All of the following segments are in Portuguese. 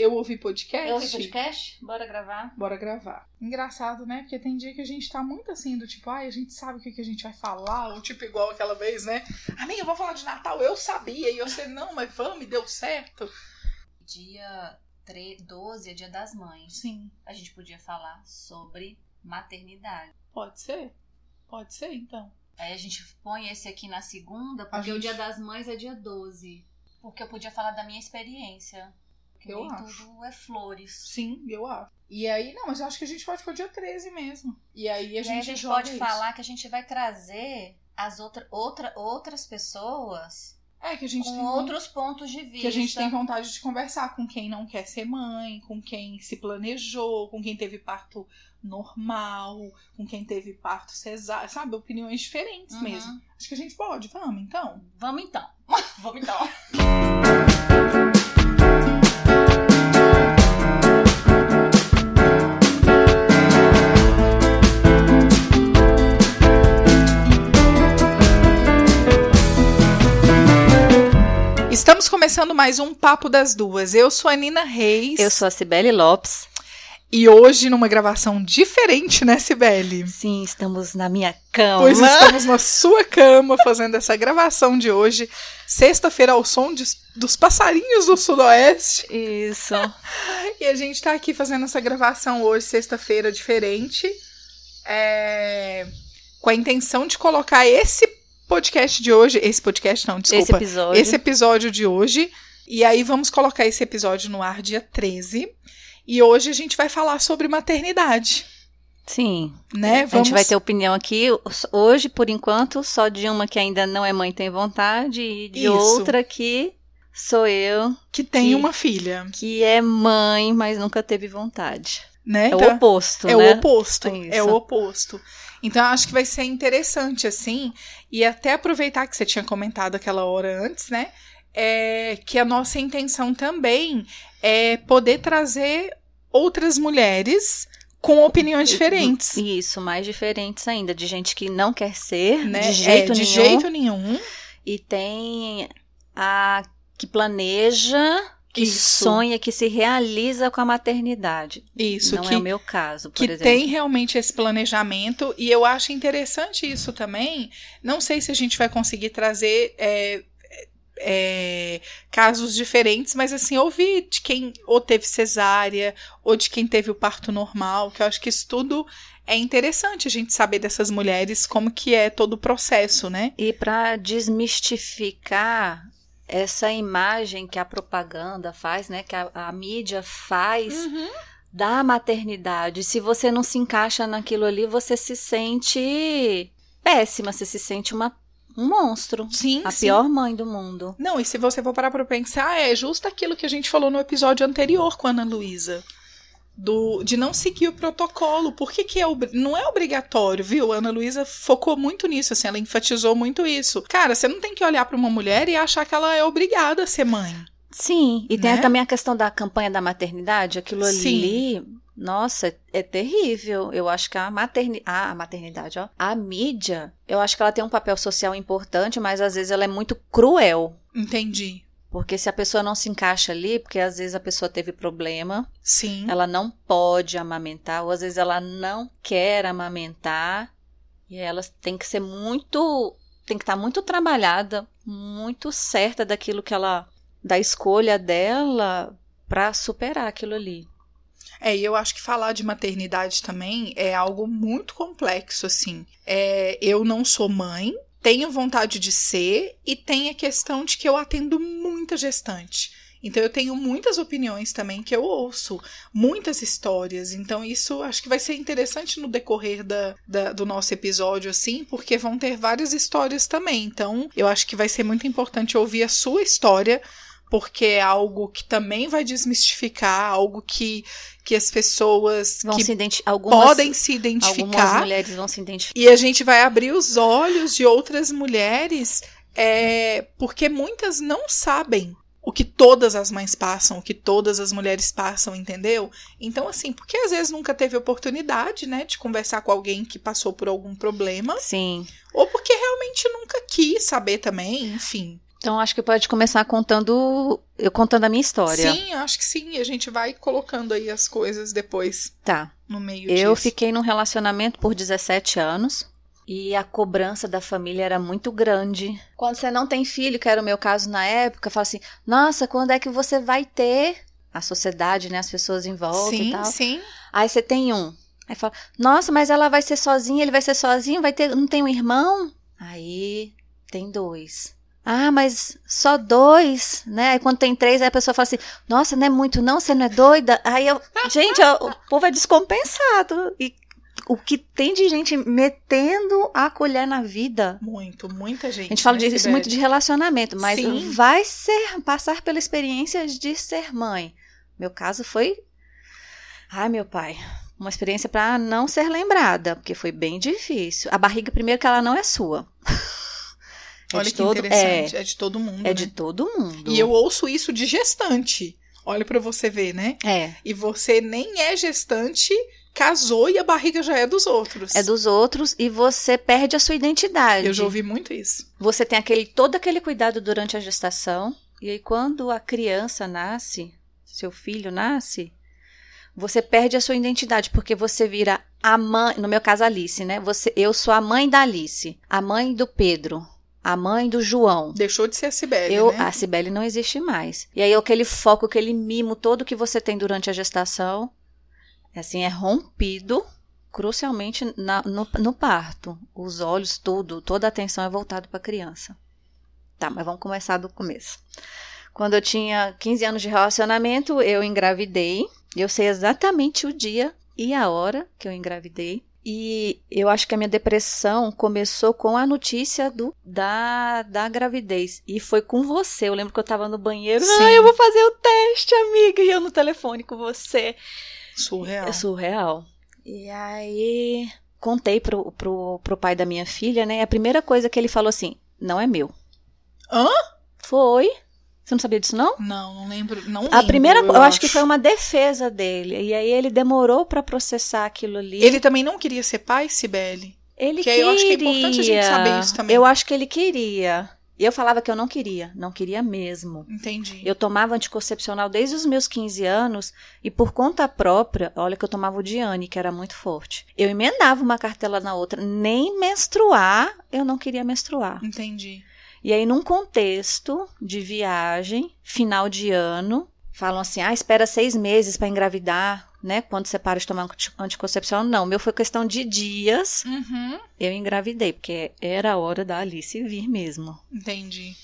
Eu ouvi podcast. Eu ouvi podcast? Bora gravar? Bora gravar. Engraçado, né? Porque tem dia que a gente tá muito assim, do tipo, ai, a gente sabe o que, que a gente vai falar, ou tipo, igual aquela vez, né? Amiga, eu vou falar de Natal, eu sabia, e você, não, mas vamos, deu certo. Dia 3, 12 é dia das mães. Sim. A gente podia falar sobre maternidade. Pode ser. Pode ser, então. Aí a gente põe esse aqui na segunda, porque gente... o dia das mães é dia 12. Porque eu podia falar da minha experiência. Porque eu nem acho. tudo é flores. Sim, eu acho. E aí, não, mas eu acho que a gente pode pôr dia 13 mesmo. E aí a e gente, aí a gente pode isso. falar que a gente vai trazer as outra, outra, outras pessoas É, que a gente com tem outros pontos de vista. que a gente tem vontade de conversar com quem não quer ser mãe, com quem se planejou, com quem teve parto normal, com quem teve parto cesárea, sabe? Opiniões diferentes Uhum. mesmo. Acho que a gente pode, vamos então. Vamos então. Vamos então. Estamos começando mais um Papo das Duas. Eu sou a Nina Reis. Eu sou a Cibele Lopes. E hoje, numa gravação diferente, né, Sibeli? Sim, estamos na minha cama. Pois estamos na sua cama fazendo essa gravação de hoje, sexta-feira, ao som de- dos passarinhos do Sudoeste. Isso. E a gente tá aqui fazendo essa gravação hoje, sexta-feira, diferente, é, com a intenção de colocar esse podcast de hoje, esse podcast não, desculpa, Esse episódio. esse episódio de hoje, e aí vamos colocar esse episódio no ar dia 13, e hoje a gente vai falar sobre maternidade, Sim. né? A gente vai ter opinião aqui hoje, por enquanto, só de uma que ainda não é mãe tem vontade e de Isso. outra que sou eu, que tem que- uma filha, que é mãe, mas nunca teve vontade. né? É o Então- oposto, É né? o oposto. Isso. É o oposto. Então, eu acho que vai ser interessante, assim, e até aproveitar que você tinha comentado aquela hora antes, né? É, que a nossa intenção também é poder trazer outras mulheres com opiniões diferentes. Isso, mais diferentes ainda, de gente que não quer ser, Né? de jeito É, de nenhum. jeito nenhum. E tem a que planeja, que Isso. sonha, que se realiza com a maternidade. Isso, não que, é o meu caso, por que exemplo. tem realmente esse planejamento, e eu acho interessante isso também. Não sei se a gente vai conseguir trazer é, é, casos diferentes, mas assim, ouvir de quem ou teve cesárea, ou de quem teve o parto normal, que eu acho que isso tudo é interessante a gente saber dessas mulheres como que é todo o processo, né? E para desmistificar essa imagem que a propaganda faz, né, que a, a mídia faz Uhum. da maternidade. Se você não se encaixa naquilo ali, você se sente péssima, você se sente uma, um monstro, Sim, a sim. pior mãe do mundo. Não, e se você for parar pra pensar, é justo aquilo que a gente falou no episódio anterior com a Ana Luísa. Do, de não seguir o protocolo. Por que, que é não é obrigatório, viu? A Ana Luísa focou muito nisso, assim, ela enfatizou muito isso. Cara, você não tem que olhar pra uma mulher e achar que ela é obrigada a ser mãe. Sim, e tem Né? também a questão da campanha da maternidade, aquilo Sim. ali, nossa, é, é terrível. Eu acho que a, materni ah, a maternidade, ó, a mídia, eu acho que ela tem um papel social importante, mas às vezes ela é muito cruel. Entendi. Porque se a pessoa não se encaixa ali, porque às vezes a pessoa teve problema, Sim. ela não pode amamentar, ou às vezes ela não quer amamentar, e ela tem que ser muito, tem que estar muito trabalhada, muito certa daquilo que ela, da escolha dela para superar aquilo ali. É, e eu acho que falar de maternidade também é algo muito complexo, assim. É, eu não sou mãe, tenho vontade de ser, e tem a questão de que eu atendo muita gestante. Então eu tenho muitas opiniões também que eu ouço, muitas histórias. Então isso acho que vai ser interessante no decorrer da, da- do nosso episódio, assim, porque vão ter várias histórias também. Então eu acho que vai ser muito importante ouvir a sua história, porque é algo que também vai desmistificar, algo que, que as pessoas Vão que se identi- algumas, podem se algumas identificar. mulheres vão se identificar. E a gente vai abrir os olhos de outras mulheres, é, porque muitas não sabem o que todas as mães passam, o que todas as mulheres passam, entendeu? Então, assim, porque às vezes nunca teve oportunidade, né, de conversar com alguém que passou por algum problema, Sim. ou porque realmente nunca quis saber também, enfim. Então acho que pode começar contando eu contando a minha história. Sim, acho que sim. A gente vai colocando aí as coisas depois Tá. no meio Eu disso. fiquei num relacionamento por 17 anos e a cobrança da família era muito grande. Quando você não tem filho, que era o meu caso na época, fala assim: "Nossa, quando é que você vai ter?" A sociedade, né, as pessoas em volta e Sim, tal. sim. Aí você tem um. Aí fala: "Nossa, mas ela vai ser sozinha, ele vai ser sozinho, vai ter, não tem um irmão?" Aí tem dois. Ah, mas só dois, né? Aí quando tem três, aí a pessoa fala assim: Nossa, não é muito, não? Você não é doida? Aí eu, gente, ó, o povo é descompensado. E o que tem de gente metendo a colher na vida. Muito, muita gente. A gente fala né, disso muito de relacionamento, mas Sim. vai ser passar pela experiência de ser mãe. Meu caso foi. Ai, meu pai. Uma experiência para não ser lembrada, porque foi bem difícil. A barriga, primeiro, que ela não é sua. É Olha de que todo- interessante. É, de todo mundo. É né? de todo mundo. E eu ouço isso de gestante. Olha pra você ver, né? É. E você nem é gestante, casou e a barriga já é dos outros. É dos outros e você perde a sua identidade. Eu já ouvi muito isso. Você tem aquele todo aquele cuidado durante a gestação e aí quando a criança nasce, seu filho nasce, você perde a sua identidade porque você vira a mãe, no meu caso Alice, né? Você, eu sou a mãe da Alice, a mãe do Pedro, a mãe do João. Deixou de ser a Cibele, Eu, né? a Cibele não existe mais. E aí aquele foco, aquele mimo todo que você tem durante a gestação, assim, é rompido crucialmente na- no, no parto. Os olhos, tudo, toda a atenção é voltada para a criança. Tá, mas vamos começar do começo. Quando eu tinha 15 anos de relacionamento, eu engravidei. Eu sei exatamente o dia e a hora que eu engravidei. E eu acho que a minha depressão começou com a notícia do, da, da gravidez. E foi com você. Eu lembro que eu tava no banheiro. Sim. Ah, eu vou fazer o teste, amiga. E eu no telefone com você. Surreal. É surreal. E aí, contei pro, pro, pro pai da minha filha, né? A primeira coisa que ele falou assim: não é meu. Hã? Foi. Você não sabia disso, não? Não, não lembro. Não A lembro, primeira, eu, eu acho que foi uma defesa dele. E aí ele demorou pra processar aquilo ali. Ele também não queria ser pai, Cibele? Ele que aí eu acho que é importante a gente saber isso também. Eu acho que ele queria. E eu falava que eu não queria, não queria mesmo. Entendi. Eu tomava anticoncepcional desde os meus 15 anos e por conta própria, olha que eu tomava o Diane, que era muito forte. Eu emendava uma cartela na outra, nem menstruar, eu não queria menstruar. Entendi. E aí num contexto de viagem, final de ano, falam assim: "Ah, espera seis meses para engravidar", né? Quando você para de tomar anti- anticoncepcional, não, o meu foi questão de dias. Uhum. Eu engravidei, porque era a hora da Alice vir mesmo. Entendi.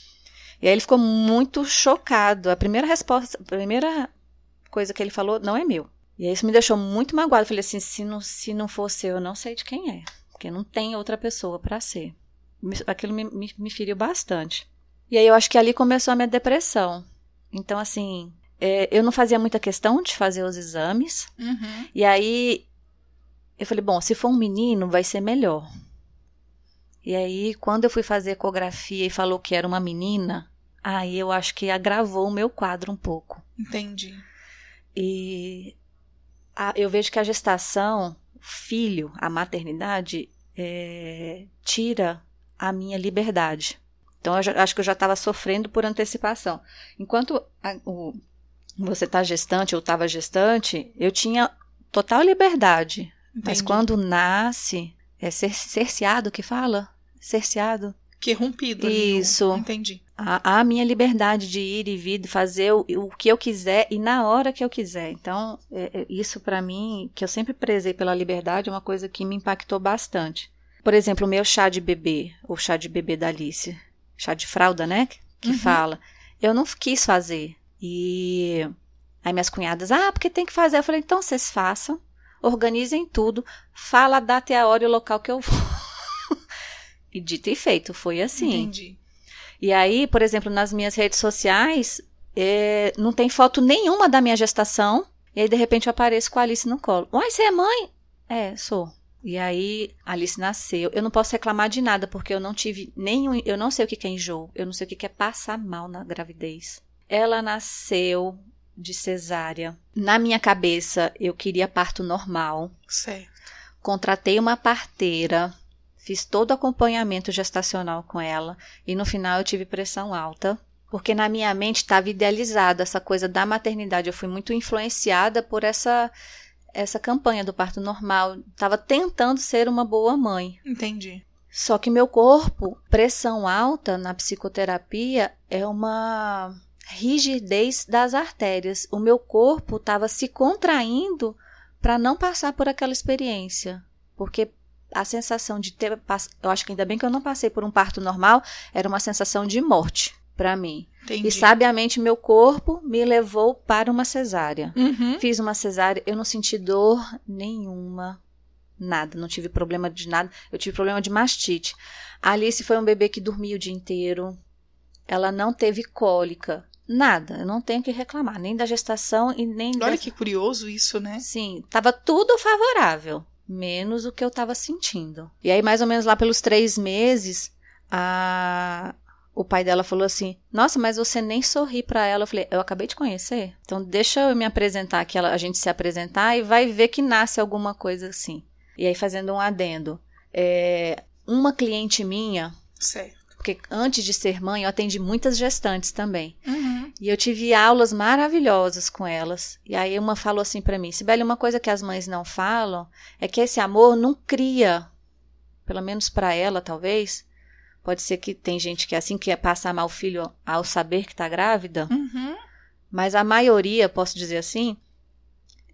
E aí ele ficou muito chocado. A primeira resposta, a primeira coisa que ele falou, não é meu. E aí isso me deixou muito magoado. Eu falei assim, se não, se não fosse eu, eu não sei de quem é. Porque não tem outra pessoa pra ser. Aquilo me, me, me feriu bastante. E aí eu acho que ali começou a minha depressão. Então, assim, é, eu não fazia muita questão de fazer os exames. Uhum. E aí eu falei, bom, se for um menino, vai ser melhor. E aí, quando eu fui fazer ecografia e falou que era uma menina, aí eu acho que agravou o meu quadro um pouco. Entendi. E a- eu vejo que a gestação, o filho, a maternidade, é, tira a minha liberdade. Então, eu já- acho que eu já estava sofrendo por antecipação. Enquanto a- o- você está gestante, eu estava gestante, eu tinha total liberdade. Mas Entendi. quando nasce, é cer cerceado que fala? Cerceado. Que rompido ali. o- Isso. Entendi. A, a minha liberdade de ir e vir, de fazer o, o que eu quiser e na hora que eu quiser. Então, é- é isso pra mim, que eu sempre prezei pela liberdade, é uma coisa que me impactou bastante. Por exemplo, o meu chá de bebê, o chá de bebê da Alice, chá de fralda, né? Que Uhum. fala. Eu não quis fazer. E aí minhas cunhadas, ah, porque tem que fazer. Eu falei, então vocês façam, organizem tudo, fala a data e a hora e o local que eu vou. e dito e feito, foi assim. Entendi. E aí, por exemplo, nas minhas redes sociais, é, não tem foto nenhuma da minha gestação. E aí, de repente, eu apareço com a Alice no colo. Uai, você é mãe? É, sou. E aí, Alice nasceu. Eu não posso reclamar de nada, porque eu não tive nenhum. Eu não sei o que é enjoo. Eu não sei o que que é passar mal na gravidez. Ela nasceu de cesárea. Na minha cabeça, eu queria parto normal. Certo. Contratei uma parteira, Fiz todo o acompanhamento gestacional com ela e no final eu tive pressão alta, porque na minha mente estava idealizada essa coisa da maternidade. Eu fui muito influenciada por essa essa campanha do parto normal, estava tentando ser uma boa mãe. Entendi. Só que meu corpo, pressão alta na psicoterapia é uma rigidez das artérias. O meu corpo estava se contraindo para não passar por aquela experiência, porque a sensação de ter, eu acho que ainda bem que eu não passei por um parto normal, era uma sensação de morte para mim. Entendi. E sabiamente meu corpo me levou para uma cesárea. Uhum. Fiz uma cesárea, eu não senti dor nenhuma, nada, não tive problema de nada. Eu tive problema de mastite. A Alice foi um bebê que dormia o dia inteiro. Ela não teve cólica, nada. Eu não tenho que reclamar, nem da gestação e nem Olha que curioso isso, né? Sim, tava tudo favorável, menos o que eu tava sentindo. E aí, mais ou menos lá pelos três meses, a... o pai dela falou assim: Nossa, mas você nem sorri pra ela. Eu falei: Eu acabei de conhecer. Então, deixa eu me apresentar aqui, a gente se apresentar e vai ver que nasce alguma coisa assim. E aí, fazendo um adendo. é, Uma cliente minha, Certo. porque antes de ser mãe, eu atendi muitas gestantes também. Uhum. E eu tive aulas maravilhosas com elas. E aí uma falou assim pra mim: Sibeli, uma coisa que as mães não falam é que esse amor não cria, pelo menos pra ela, talvez. Pode ser que tem gente que é assim, que é passar mal o filho ao saber que tá grávida. Uhum. Mas a maioria, posso dizer assim,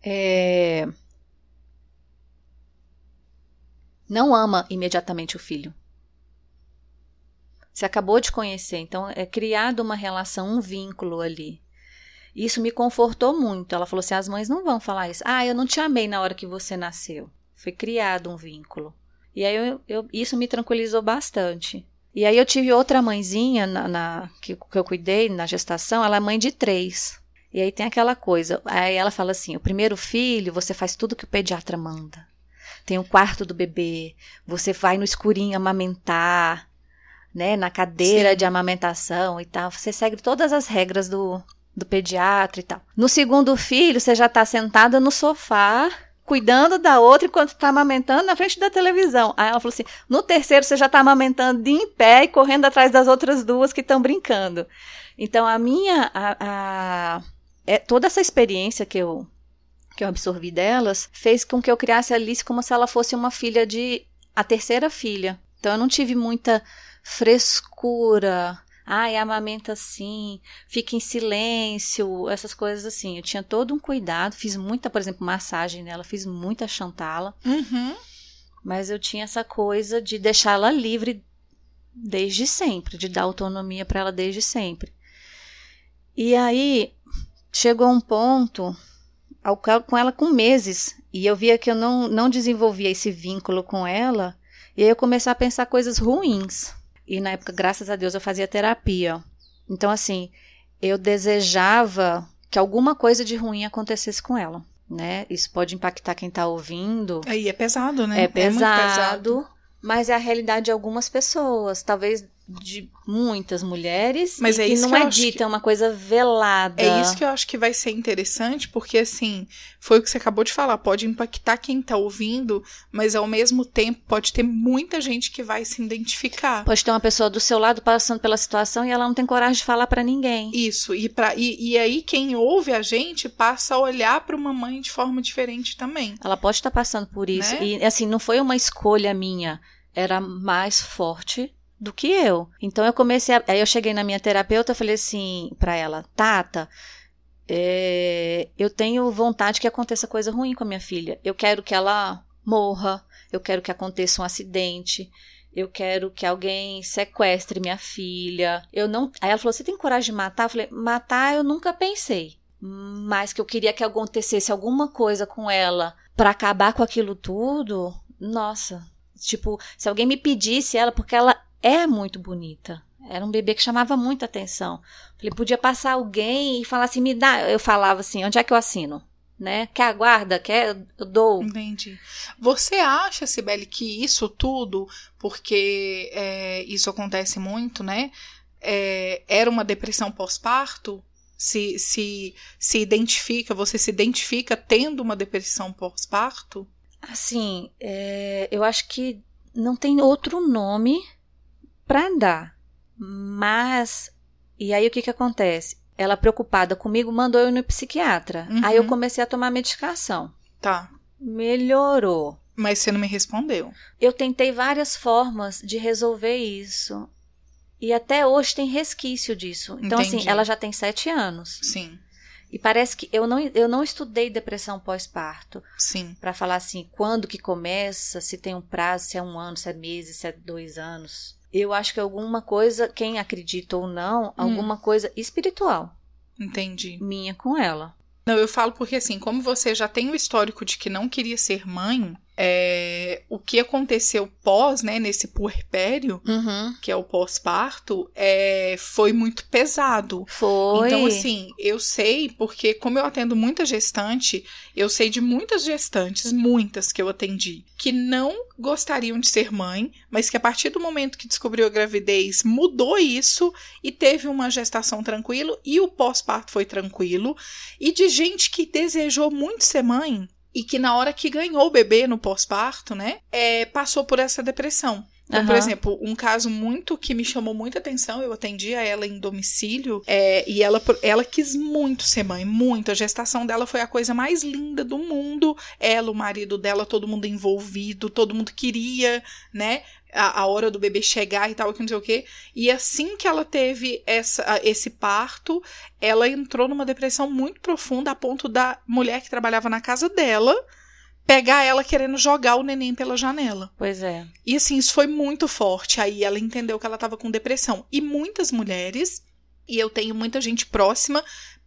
é... não ama imediatamente o filho. Você acabou de conhecer, então é criado uma relação, um vínculo ali. Isso me confortou muito. Ela falou assim: as mães não vão falar isso. Ah, eu não te amei na hora que você nasceu. Foi criado um vínculo. E aí eu, eu- isso me tranquilizou bastante. E aí eu tive outra mãezinha na, na- que, que eu cuidei na gestação, ela é mãe de três. E aí tem aquela coisa. Aí ela fala assim: o primeiro filho, você faz tudo que o pediatra manda. Tem o quarto do bebê, você vai no escurinho amamentar, né? Na cadeira Sim. de amamentação e tal. Você segue todas as regras do, do pediatra e tal. No segundo filho, você já tá sentada no sofá, cuidando da outra enquanto tá amamentando na frente da televisão. Aí ela falou assim: no terceiro, você já tá amamentando de em pé e correndo atrás das outras duas que estão brincando. Então, a minha. A, a- é, toda essa experiência que eu, que eu absorvi delas fez com que eu criasse a Alice como se ela fosse uma filha de. a terceira filha. Então, eu não tive muita frescura. Ai, amamenta assim, fica em silêncio, essas coisas assim. Eu tinha todo um cuidado, fiz muita, por exemplo, massagem nela, fiz muita chantala, Uhum. mas eu tinha essa coisa de deixá-la livre desde sempre, de dar autonomia para ela desde sempre. E aí chegou um ponto ao com ela com meses e eu via que eu não, não desenvolvia esse vínculo com ela e aí eu comecei a pensar coisas ruins. E na época, graças a Deus, eu fazia terapia. Então, assim, eu desejava que alguma coisa de ruim acontecesse com ela, né? Isso pode impactar quem tá ouvindo. Aí é pesado, né? É muito pesado, mas é a realidade de algumas pessoas, talvez de muitas mulheres, Mas é que isso não que é dita, que- é uma coisa velada. É isso que eu acho que vai ser interessante, porque assim, foi o que você acabou de falar, pode impactar quem tá ouvindo, mas ao mesmo tempo pode ter muita gente que vai se identificar. Pode ter uma pessoa do seu lado passando pela situação e ela não tem coragem de falar pra ninguém. Isso, e, pra, e, e aí quem ouve a gente passa a olhar para uma mãe de forma diferente também. Ela pode estar passando por isso. Né? E assim, não foi uma escolha minha. Era mais forte do que eu. Então eu comecei a... Aí eu cheguei na minha terapeuta falei assim pra ela, Tata, é, eu tenho vontade que aconteça coisa ruim com a minha filha. Eu quero que ela morra, eu quero que aconteça um acidente, eu quero que alguém sequestre minha filha. Eu não. Aí ela falou: Você tem coragem de matar? Eu falei: Matar eu nunca pensei. Mas que eu queria que acontecesse alguma coisa com ela pra acabar com aquilo tudo. Nossa. Tipo, se alguém me pedisse ela, porque ela é muito bonita. Era um bebê que chamava muita atenção. Falei, podia passar alguém e falar assim, me dá. Eu falava assim, onde é que eu assino? Né? Quer aguarda? Quer? Eu dou. Entendi. Você acha, Sibeli, que isso tudo, porque é, isso acontece muito, né? é, era uma depressão pós-parto? Se, se, se identifica, você se identifica tendo uma depressão pós-parto? Assim, é, eu acho que não tem outro nome para dar. Mas e aí o que que acontece? Ela preocupada comigo mandou eu ir no psiquiatra. Uhum. Aí eu comecei a tomar medicação. Tá. Melhorou. Mas você não me respondeu. Eu tentei várias formas de resolver isso. E até hoje tem resquício disso. Então, Entendi. assim, ela já tem sete anos. Sim, E parece que eu não, eu não estudei depressão pós-parto sim. para falar assim, quando que começa, se tem um prazo, se é um ano, se é meses, se é dois anos. Eu acho que alguma coisa, quem acredita ou não, alguma coisa espiritual Entendi. minha com ela. Não, eu falo porque assim, como você já tem o histórico de que não queria ser mãe, é, o que aconteceu pós, né, nesse puerpério, Uhum. que é o pós-parto, é, foi muito pesado. Foi. Então, assim, eu sei, porque como eu atendo muita gestante, eu sei de muitas gestantes, muitas que eu atendi, que não gostariam de ser mãe, mas que a partir do momento que descobriu a gravidez, mudou isso e teve uma gestação tranquilo e o pós-parto foi tranquilo. E de gente que desejou muito ser mãe e que na hora que ganhou o bebê no pós-parto, né, é, passou por essa depressão. Então, por Aham. exemplo, um caso muito que me chamou muita atenção, eu atendia ela em domicílio, é, e ela, ela quis muito ser mãe, muito. A gestação dela foi a coisa mais linda do mundo. Ela, o marido dela, todo mundo envolvido, todo mundo queria, né? A, a hora do bebê chegar e tal, que não sei o quê. E assim que ela teve essa, esse parto, ela entrou numa depressão muito profunda, a ponto da mulher que trabalhava na casa dela pegar ela querendo jogar o neném pela janela. Pois é. E assim, isso foi muito forte. Aí ela entendeu que ela estava com depressão. E muitas mulheres, e eu tenho muita gente próxima,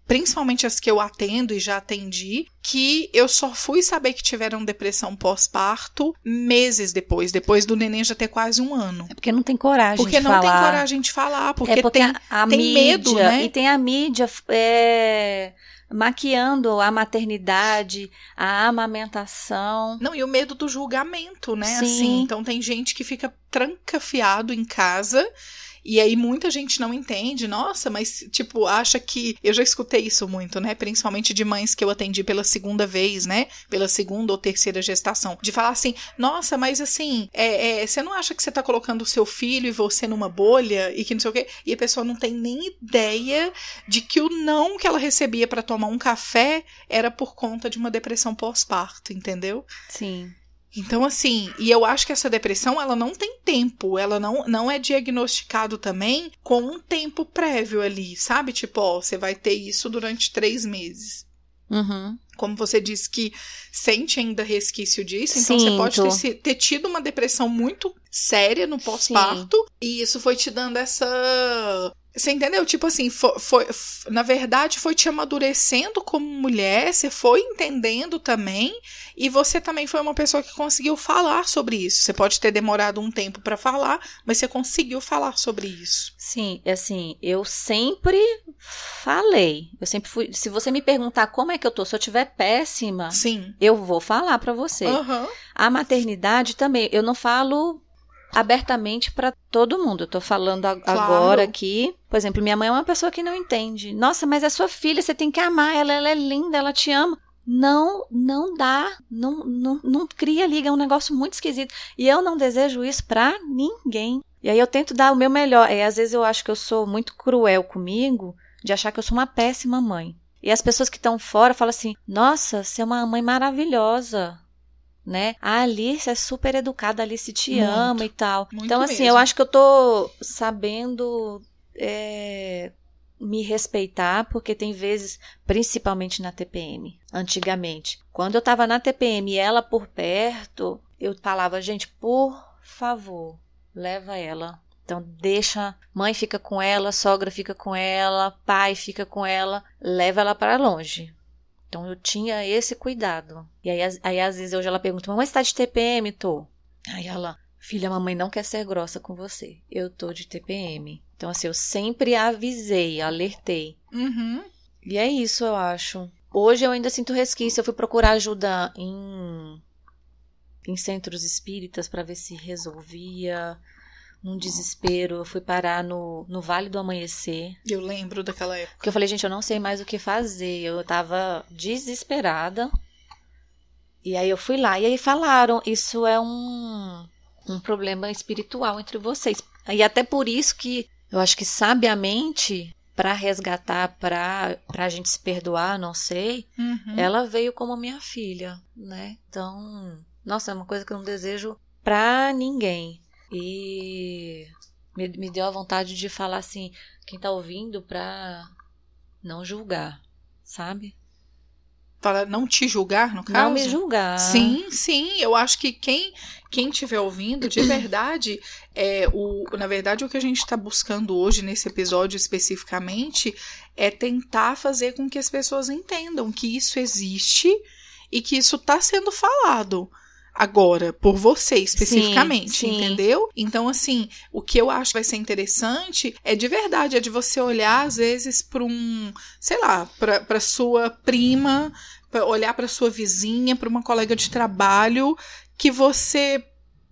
principalmente as que eu atendo e já atendi, que eu só fui saber que tiveram depressão pós-parto meses depois, depois do neném já ter quase um ano. É porque não tem coragem Porque de não falar. tem coragem de falar, porque, é porque tem. a, a tem mídia, medo, né? E tem a mídia é, maquiando a maternidade, a amamentação. Não, e o medo do julgamento, né? Sim. Assim, então tem gente que fica trancafiado em casa. E aí muita gente não entende, nossa, mas tipo, acha que. Eu já escutei isso muito, né? Principalmente de mães que eu atendi pela segunda vez, né? Pela segunda ou terceira gestação. De falar assim, nossa, mas assim, é, é, você não acha que você tá colocando o seu filho e você numa bolha e que não sei o quê? E a pessoa não tem nem ideia de que o não que ela recebia para tomar um café era por conta de uma depressão pós-parto, entendeu? Sim. Então, assim, e eu acho que essa depressão, ela não tem tempo, ela não, não é diagnosticado também com um tempo prévio ali, sabe? Tipo, ó, você vai ter isso durante três meses. Uhum. Como você disse que sente ainda resquício disso, então você Sinto. pode ter, ter tido uma depressão muito séria no pós-parto, e isso foi te dando essa. Você entendeu? Tipo assim, foi, foi- na verdade, foi te amadurecendo como mulher, você foi entendendo também, e você também foi uma pessoa que conseguiu falar sobre isso. Você pode ter demorado um tempo pra falar, mas você conseguiu falar sobre isso. Sim, assim, eu sempre falei. Eu sempre fui. Se você me perguntar como é que eu tô, se eu tiver péssima, Sim. eu vou falar pra você. Aham. A maternidade também, eu não falo abertamente pra todo mundo. Eu tô falando Claro. agora aqui. Por exemplo, minha mãe é uma pessoa que não entende. Nossa, mas é sua filha, você tem que amar ela, ela é linda, ela te ama. Não, não dá, não, não, não cria liga, é um negócio muito esquisito. E eu não desejo isso pra ninguém. E aí eu tento dar o meu melhor. E às vezes eu acho que eu sou muito cruel comigo, de achar que eu sou uma péssima mãe. E as pessoas que estão fora falam assim: Nossa, você é uma mãe maravilhosa né? A Alice é super educada, a Alice te Muito, ama e tal. Então, assim, mesmo. eu acho que eu tô sabendo é, me respeitar, porque tem vezes, principalmente na TPM, antigamente, quando eu tava na TPM e ela por perto, eu falava, gente, por favor, leva ela. Então, deixa, mãe fica com ela, sogra fica com ela, pai fica com ela, leva ela para longe. Então eu tinha esse cuidado. E aí, aí às vezes hoje ela pergunta, mamãe, você tá de TPM? Tô. Aí ela, filha, mamãe não quer ser grossa com você. Eu tô de TPM. Então assim, eu sempre avisei, alertei. Uhum. E é isso, eu acho. Hoje eu ainda sinto resquício. Eu fui procurar ajuda em, em centros espíritas para ver se resolvia. Num desespero, eu fui parar no, no Vale do Amanhecer. Eu lembro daquela época. Porque eu falei, gente, eu não sei mais o que fazer. Eu tava desesperada. E aí eu fui lá. E aí falaram, isso é um. um problema espiritual entre vocês. E até por isso que eu acho que sabiamente para resgatar, para a gente se perdoar, não sei, Uhum. ela veio como minha filha, né? Então, nossa, é uma coisa que eu não desejo pra ninguém. E me, me deu a vontade de falar assim, quem tá ouvindo pra não julgar, sabe? Para não te julgar, no caso? Não me julgar. Sim, sim. Eu acho que quem quem estiver ouvindo, de verdade, é o, na verdade, o que a gente está buscando hoje nesse episódio especificamente é tentar fazer com que as pessoas entendam que isso existe e que isso está sendo falado agora por você especificamente, Sim, sim. entendeu? Então assim, o que eu acho que vai ser interessante é de verdade, é de você olhar às vezes para um, sei lá, para sua prima, pra olhar para sua vizinha, para uma colega de trabalho que você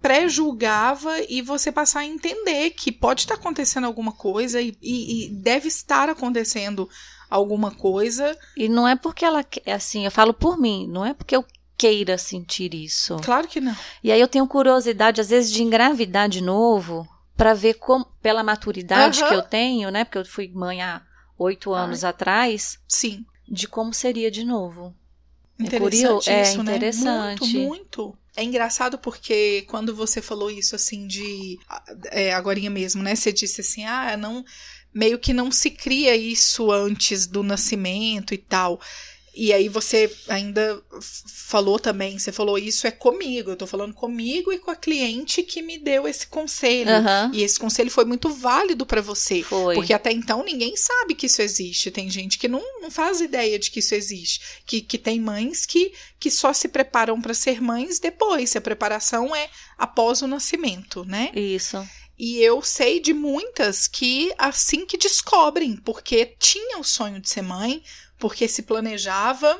pré-julgava e você passar a entender que pode estar acontecendo alguma coisa e, e- e deve estar acontecendo alguma coisa. E não é porque ela, assim, eu falo por mim, não é porque eu queira sentir isso. Claro que não. E aí eu tenho curiosidade, às vezes, de engravidar de novo, pra ver como, pela maturidade Aham. que eu tenho, né? Porque eu fui mãe há oito anos atrás, Sim. de como seria de novo. É Interessante é isso, né? interessante. Muito, muito. É engraçado porque quando você falou isso assim de é, agorinha mesmo, né? Você disse assim, ah, não meio que não se cria isso antes do nascimento e tal. E aí você ainda falou também, você falou isso é comigo, eu tô falando comigo e com a cliente que me deu esse conselho. Aham. E esse conselho foi muito válido pra você. Foi. Porque até então ninguém sabe que isso existe. Tem gente que não, não faz ideia de que isso existe. Que, que tem mães que, que só se preparam para ser mães depois. A preparação é após o nascimento, né? Isso. E eu sei de muitas que assim que descobrem, porque tinha o sonho de ser mãe, porque se planejava.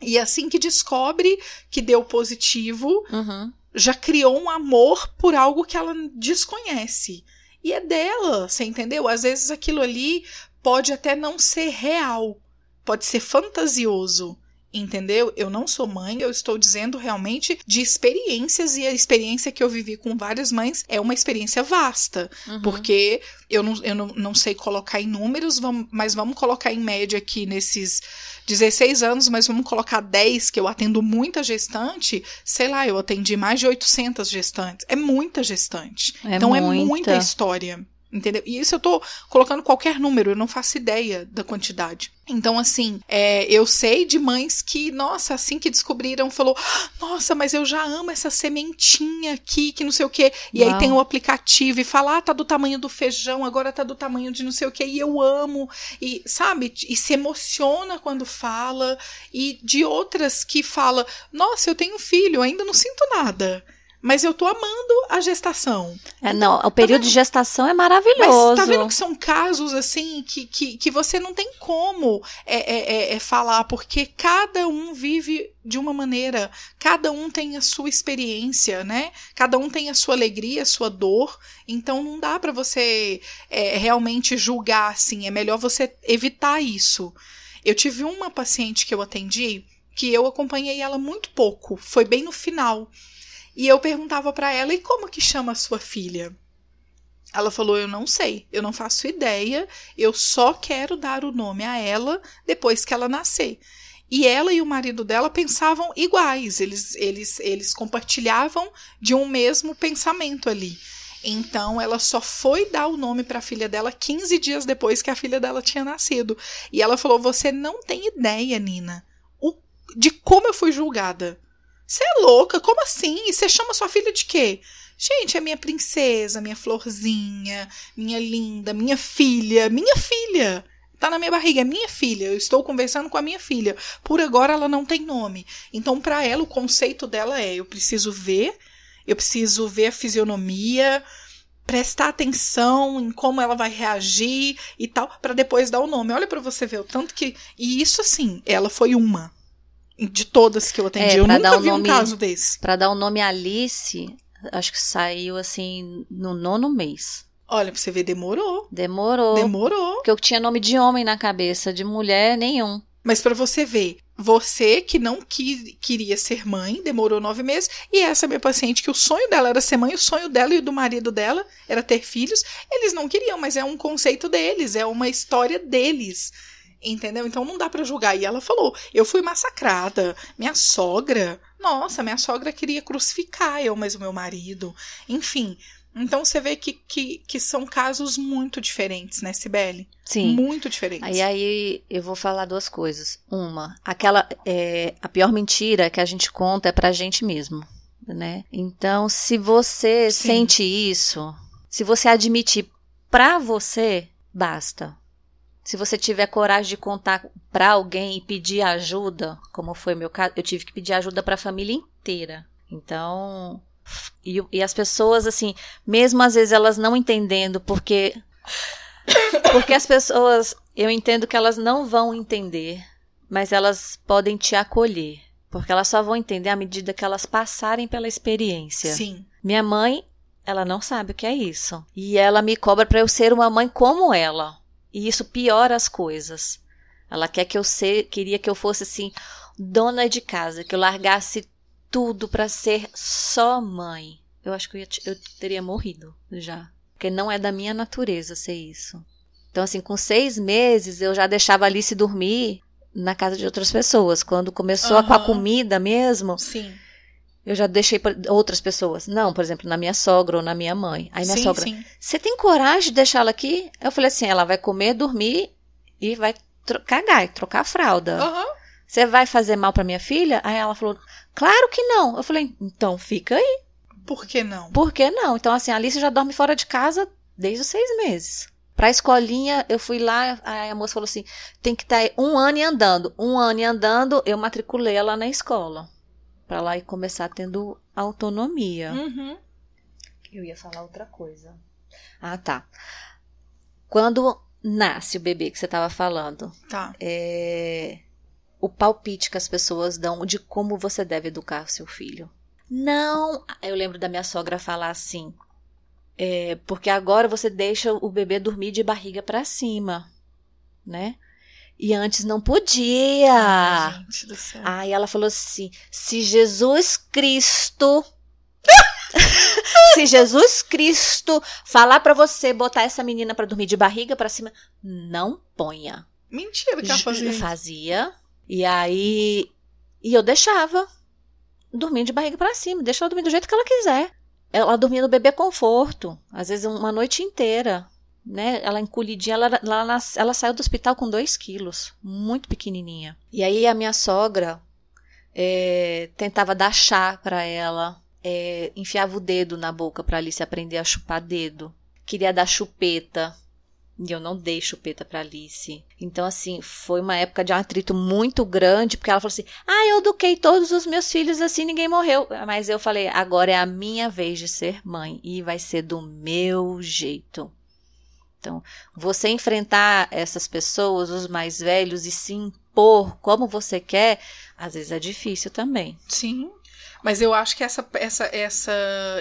E assim que descobre que deu positivo, Uhum. já criou um amor por algo que ela desconhece. E é dela, você entendeu? Às vezes aquilo ali pode até não ser real, pode ser fantasioso. Entendeu? Eu não sou mãe, eu estou dizendo realmente de experiências e a experiência que eu vivi com várias mães é uma experiência vasta. Uhum. Porque eu não, eu não, não sei colocar em números, vamos, mas vamos colocar em média aqui nesses 16 anos, mas vamos colocar 10, que eu atendo muita gestante. Sei lá, eu atendi mais de 800 gestantes. É muita gestante. É então é muita. muita história. Entendeu? E isso eu tô colocando qualquer número, eu não faço ideia da quantidade. Então, assim, é, eu sei de mães que, nossa, assim que descobriram, falou: Nossa, mas eu já amo essa sementinha aqui, que não sei o quê. E aí tem o aplicativo e fala: Ah, tá do tamanho do feijão, agora tá do tamanho de não sei o quê, e eu amo. E, sabe? E se emociona quando fala. E de outras que fala: Nossa, eu tenho um filho, ainda não sinto nada. Mas eu tô amando a gestação. É, não, o período de gestação é Mas maravilhoso. tá vendo que são casos assim que, que, que você não tem como é, é, é, é falar, porque cada um vive de uma maneira, cada um tem a sua experiência, né? Cada um tem a sua alegria, a sua dor. Então não dá pra você é, realmente julgar assim. É melhor você evitar isso. Eu tive uma paciente que eu atendi que eu acompanhei ela muito pouco, foi bem no final. E eu perguntava pra ela: "E como que chama a sua filha?" Ela falou: Eu não sei, eu não faço ideia, eu só quero dar o nome a ela depois que ela nascer. E ela e o marido dela pensavam iguais, eles, eles, eles compartilhavam de um mesmo pensamento ali. Então ela só foi dar o nome para a filha dela 15 dias depois que a filha dela tinha nascido. E ela falou: Você não tem ideia, Nina, o, de como eu fui julgada. Você é louca? Como assim? E você chama sua filha de quê? Gente, é minha princesa, minha florzinha, minha linda, minha filha, minha filha. Tá na minha barriga, é minha filha. Eu estou conversando com a minha filha. Por agora ela não tem nome. Então, para ela, o conceito dela é: eu preciso ver, eu preciso ver a fisionomia, prestar atenção em como ela vai reagir e tal, para depois dar o nome. Olha para você ver o tanto que. E isso, assim, ela foi uma de todas que eu atendi. É, eu nunca dar o vi um nome- caso desse. Pra dar o nome Alice, acho que saiu assim no nono mês. Olha, pra você ver, demorou. Demorou. Demorou. Porque eu tinha nome de homem na cabeça, de mulher nenhum. Mas pra você ver, você que não qui- queria ser mãe, demorou nove meses, e essa minha paciente que o sonho dela era ser mãe, o sonho dela e do marido dela era ter filhos, eles não queriam, mas é um conceito deles, é uma história deles. Entendeu? Então não dá pra julgar. E ela falou: eu fui massacrada. Minha sogra, nossa, minha sogra queria crucificar eu, mas o meu marido. Enfim. Então você vê que, que, que são casos muito diferentes, né, Sibeli? Sim. Muito diferentes. Aí, aí eu vou falar duas coisas. Uma, aquela é, a pior mentira que a gente conta é pra gente mesmo, né? Então, se você Sim. sente isso, se você admitir pra você, basta. Se você tiver coragem de contar pra alguém e pedir ajuda, como foi meu caso, eu tive que pedir ajuda pra família inteira. Então, e, e as pessoas assim, mesmo às vezes elas não entendendo porque porque as pessoas, eu entendo que elas não vão entender, mas elas podem te acolher. Porque elas só vão entender à medida que elas passarem pela experiência. Sim. Minha mãe, ela não sabe o que é isso. E ela me cobra para eu ser uma mãe como ela. E isso piora as coisas. Ela quer que eu ser, queria que eu fosse assim, dona de casa, que eu largasse tudo para ser só mãe. Eu acho que eu, ia eu teria morrido já. Porque não é da minha natureza ser isso. Então, assim, com seis meses eu já deixava Alice dormir na casa de outras pessoas. Quando começou a com a comida mesmo, Sim. Eu já deixei pra outras pessoas. Não, por exemplo, na minha sogra ou na minha mãe. Aí minha sim, sogra, você tem coragem de deixá-la aqui? Eu falei assim, ela vai comer, dormir e vai cagar e trocar a fralda. Você vai fazer mal pra minha filha? Aí ela falou, claro que não. Eu falei, então fica aí. Por que não? Por que não? Então, assim, a Alice já dorme fora de casa desde os seis meses. Pra escolinha, eu fui lá, aí a moça falou assim: tem que estar um ano e andando. Um ano e andando, eu matriculei ela na escola. Pra lá e começar tendo autonomia. Uhum. Eu ia falar outra coisa. Ah, tá. Quando nasce o bebê que você estava falando, Tá. é o palpite que as pessoas dão de como você deve educar seu filho. Não, eu lembro da minha sogra falar assim, é, porque agora você deixa o bebê dormir de barriga para cima, né? E antes não podia. Ai, gente do céu. Aí ela falou assim: se Jesus Cristo. se Jesus Cristo falar pra você botar essa menina pra dormir de barriga pra cima, não ponha. Mentira que ela fazia. Fazia. E aí. E eu deixava. Dormir de barriga pra cima. Deixa ela dormir do jeito que ela quiser. Ela dormia no bebê conforto. Às vezes uma noite inteira. Né? Ela encolhidinha, ela, ela, ela saiu do hospital com 2 quilos. Muito pequenininha. E aí a minha sogra é, tentava dar chá pra ela. é, enfiava o dedo na boca pra Alice aprender a chupar dedo. Queria dar chupeta. E eu não dei chupeta pra Alice. Então, assim, foi uma época de um atrito muito grande, porque ela falou assim: Ah, eu eduquei todos os meus filhos assim, ninguém morreu. Mas eu falei: agora é a minha vez de ser mãe. E vai ser do meu jeito. Então, você enfrentar essas pessoas, os mais velhos, e se impor como você quer, às vezes é difícil também. Sim. Mas eu acho que essa, essa, essa,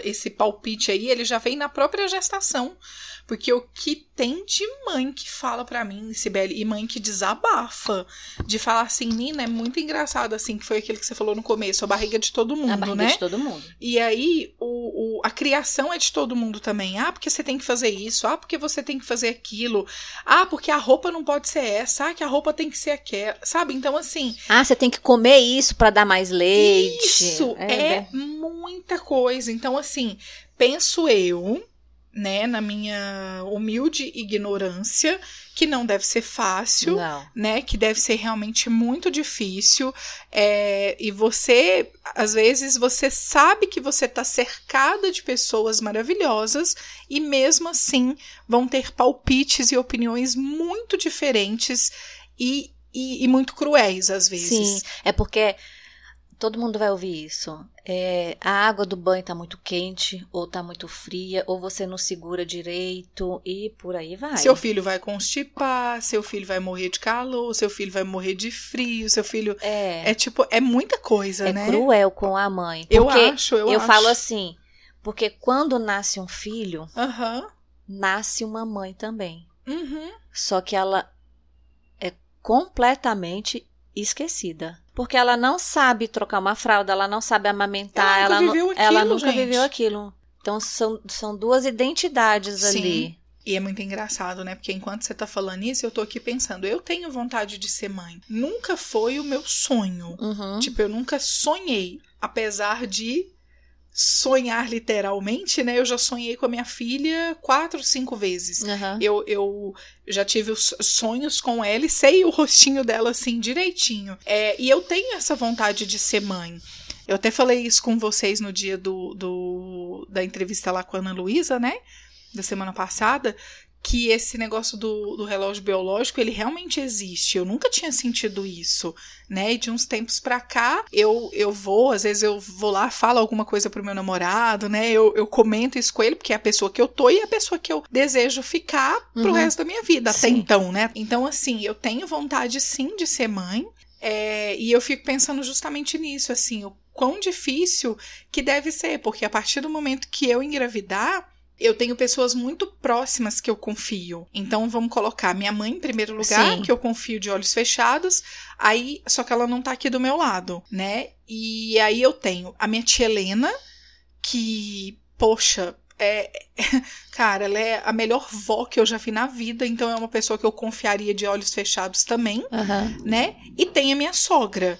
esse palpite aí, ele já vem na própria gestação. Porque o que tem de mãe que fala pra mim, Sibeli, e mãe que desabafa, de falar assim, Nina, é muito engraçado, assim, que foi aquilo que você falou no começo, a barriga de todo a mundo, barriga né? de todo mundo. E aí, o, o- a criação é de todo mundo também. Ah, porque você tem que fazer isso. Ah, porque você tem que fazer aquilo. Ah, porque a roupa não pode ser essa. Ah, que a roupa tem que ser aquela. Sabe? Então, assim, Ah, você tem que comer isso para dar mais leite. isso é, muita coisa. Então, assim, penso eu, né, na minha humilde ignorância, que não deve ser fácil Não. né? Que deve ser realmente muito difícil. é, e você, às vezes, você sabe que você está cercada de pessoas maravilhosas e mesmo assim vão ter palpites e opiniões muito diferentes e, e, e muito cruéis, às vezes. Sim, é porque todo mundo vai ouvir isso. É, a água do banho tá muito quente, ou tá muito fria, ou você não segura direito, e por aí vai. Seu filho vai constipar, seu filho vai morrer de calor, seu filho vai morrer de frio, seu filho. é, É tipo, é muita coisa, é né? cruel com a mãe. Eu acho, eu, eu acho. falo assim, porque quando nasce um filho, Aham. nasce uma mãe também. Uhum. Só que ela é completamente esquecida. Porque ela não sabe trocar uma fralda, ela não sabe amamentar, Ela ela, nunca nu- viveu ela aquilo, nunca gente. viveu aquilo. Então são, são duas identidades Sim. ali. E é muito engraçado, né? Porque enquanto você tá falando isso, eu tô aqui pensando, eu tenho vontade de ser mãe. Nunca foi o meu sonho. Uhum. Tipo, eu nunca sonhei, apesar de sonhar literalmente, né? Eu já sonhei com a minha filha quatro, cinco vezes. Aham. Eu, eu já tive os sonhos com ela e sei o rostinho dela assim direitinho. É, e eu tenho essa vontade de ser mãe. Eu até falei isso com vocês no dia do, do da entrevista lá com a Ana Luísa, né? Da semana passada. Que esse negócio do, do relógio biológico, ele realmente existe. Eu nunca tinha sentido isso, né? E de uns tempos pra cá, eu, eu vou, às vezes eu vou lá, falo alguma coisa pro meu namorado, né? Eu, eu comento isso com ele, porque é a pessoa que eu tô e é a pessoa que eu desejo ficar pro Uhum. resto da minha vida, até Sim. então, né? Então, assim, eu tenho vontade sim de ser mãe. é, e eu fico pensando justamente nisso, assim, o quão difícil que deve ser, porque a partir do momento que eu engravidar, eu tenho pessoas muito próximas que eu confio. Então vamos colocar minha mãe em primeiro lugar, Sim. que eu confio de olhos fechados. Aí, só que ela não tá aqui do meu lado, né? E aí eu tenho a minha tia Helena, que, poxa, é, cara, ela é a melhor vó que eu já vi na vida, então é uma pessoa que eu confiaria de olhos fechados também Aham. né? E tem a minha sogra,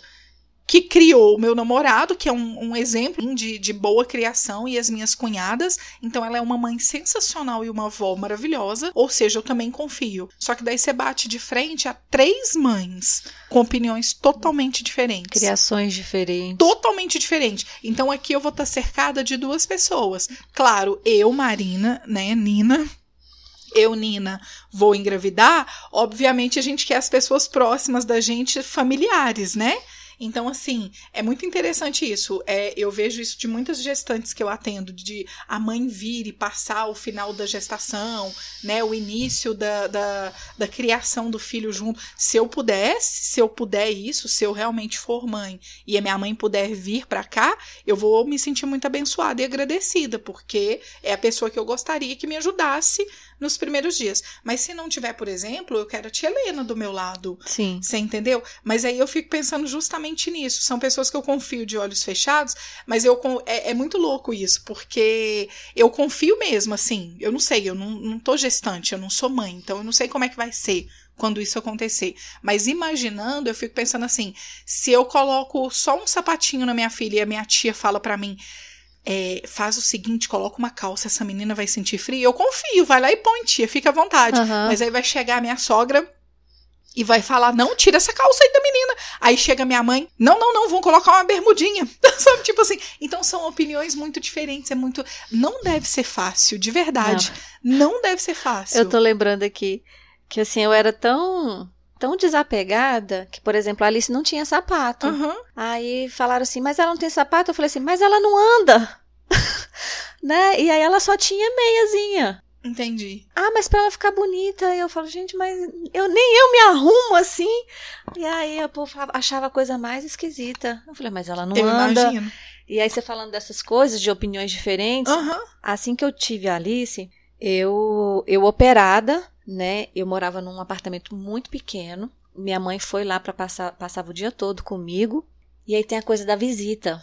que criou o meu namorado, que é um, um exemplo de, de boa criação, e as minhas cunhadas. Então ela é uma mãe sensacional e uma avó maravilhosa. Ou seja, eu também confio. Só que daí você bate de frente a três mães com opiniões totalmente diferentes. Criações diferentes. Totalmente diferente. Então aqui eu vou estar cercada de duas pessoas. Claro, eu, Marina, né, Nina, eu, Nina, vou engravidar, obviamente a gente quer as pessoas próximas da gente, familiares, né? Então, assim, é muito interessante isso. É, eu vejo isso de muitas gestantes que eu atendo, de a mãe vir e passar o final da gestação, né? O início da, da, da criação do filho junto. Se eu pudesse, se eu puder isso, se eu realmente for mãe e a minha mãe puder vir pra cá, eu vou me sentir muito abençoada e agradecida, porque é a pessoa que eu gostaria que me ajudasse nos primeiros dias. Mas se não tiver, por exemplo, eu quero a tia Helena do meu lado. Sim. Você entendeu? Mas aí eu fico pensando justamente nisso. São pessoas que eu confio de olhos fechados, mas eu é, é muito louco isso, porque eu confio mesmo, assim. Eu não sei, eu não, não tô gestante, eu não sou mãe, então eu não sei como é que vai ser quando isso acontecer. Mas imaginando, eu fico pensando assim: se eu coloco só um sapatinho na minha filha e a minha tia fala pra mim. é, faz o seguinte, coloca uma calça, essa menina vai sentir frio. Eu confio, vai lá e põe, tia, fica à vontade. Aham. Mas aí vai chegar a minha sogra e vai falar: não, tira essa calça aí da menina. Aí chega minha mãe: não, não, não, vão colocar uma bermudinha. Sabe? Tipo assim. Então são opiniões muito diferentes. É muito. Não deve ser fácil, de verdade. Não, deve ser fácil. Eu tô lembrando aqui que assim, eu era tão tão desapegada que, por exemplo, a Alice não tinha sapato. Aham. Aí falaram assim, mas ela não tem sapato? Eu falei assim, mas ela não anda. né? E aí ela só tinha meiazinha. Entendi. Ah, mas pra ela ficar bonita. E eu falo, gente, mas eu nem eu me arrumo assim. E aí o povo achava a coisa mais esquisita. Eu falei, mas ela não eu anda. imagino. E aí você falando dessas coisas, de opiniões diferentes. Aham. Assim que eu tive a Alice, eu, eu operada, né? Eu morava num apartamento muito pequeno. Minha mãe foi lá para passar, passava o dia todo comigo. E aí tem a coisa da visita.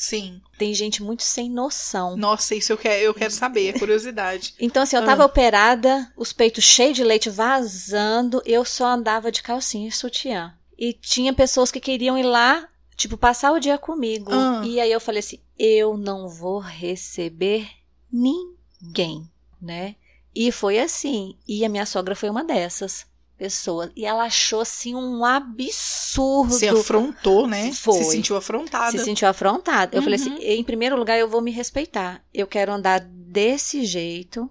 Sim. Tem gente muito sem noção. Nossa, isso eu quero, eu quero saber, é curiosidade. Então, assim, eu tava operada, os peitos cheios de leite vazando, eu só andava de calcinha e sutiã. E tinha pessoas que queriam ir lá, tipo, passar o dia comigo. Ah. E aí eu falei assim: eu não vou receber ninguém, né? E foi assim. E a minha sogra foi uma dessas pessoas. E ela achou, assim, um absurdo. Se afrontou, né? Foi. Se sentiu afrontada. Se sentiu afrontada. Eu falei Uhum. assim: em primeiro lugar, eu vou me respeitar. Eu quero andar desse jeito.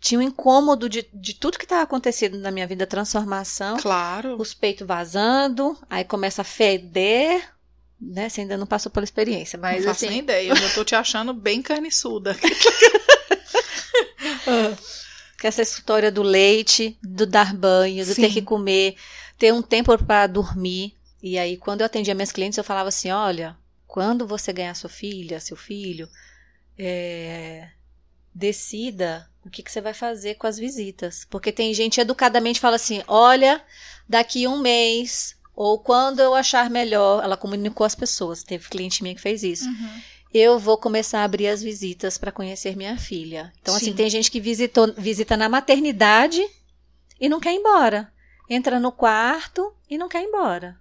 Tinha um incômodo de, de tudo que estava acontecendo na minha vida, transformação. Claro. Os peitos vazando, aí começa a feder, né? Você ainda não passou pela experiência, mas não faço assim. nem ideia, eu já tô te achando bem carniçuda. Ah, Que essa história do leite, do dar banho, do Sim. ter que comer, ter um tempo para dormir. E aí, quando eu atendia minhas clientes, eu falava assim: olha, quando você ganhar sua filha, seu filho, é, decida o que, que você vai fazer com as visitas. Porque tem gente educadamente fala assim: olha, daqui um mês Ou quando eu achar melhor, ela comunicou às pessoas. Teve cliente minha que fez isso. Uhum. Eu vou começar a abrir as visitas para conhecer minha filha. Então, assim, Sim. tem gente que visitou, visita na maternidade e não quer ir embora. Entra no quarto e não quer ir embora.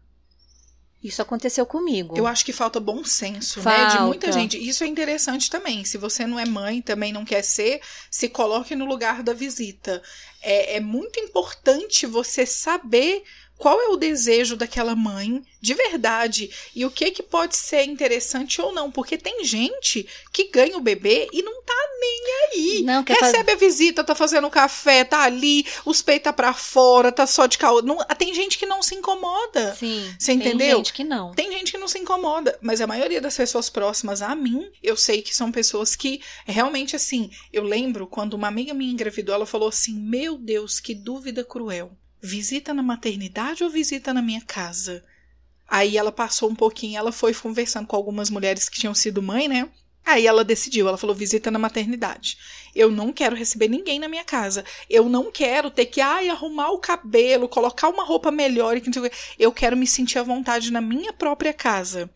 Isso aconteceu comigo. Eu acho que falta bom senso, né? De muita Falta. gente. Isso é interessante também. Se você não é mãe, também não quer ser, se coloque no lugar da visita. É, é muito importante você saber qual é o desejo daquela mãe de verdade e o que que pode ser interessante ou não, porque tem gente que ganha o bebê e não tá nem aí. Não, quer fazer. Recebe a visita, tá fazendo café, tá ali, os peitos tá pra fora, tá só de caô. Não, tem gente que não se incomoda. Sim. Você Tem entendeu? gente que não. Tem gente que não se incomoda, mas a maioria das pessoas próximas a mim, eu sei que são pessoas que realmente assim. Eu lembro quando uma amiga minha engravidou, ela falou assim: Meu Deus, que dúvida cruel. Visita na maternidade ou visita na minha casa? Aí ela passou um pouquinho, ela foi conversando com algumas mulheres que tinham sido mãe, né? Aí ela decidiu, ela falou: visita na maternidade. Eu não quero receber ninguém na minha casa. Eu não quero ter que ai, arrumar o cabelo, colocar uma roupa melhor e que. Eu quero me sentir à vontade na minha própria casa.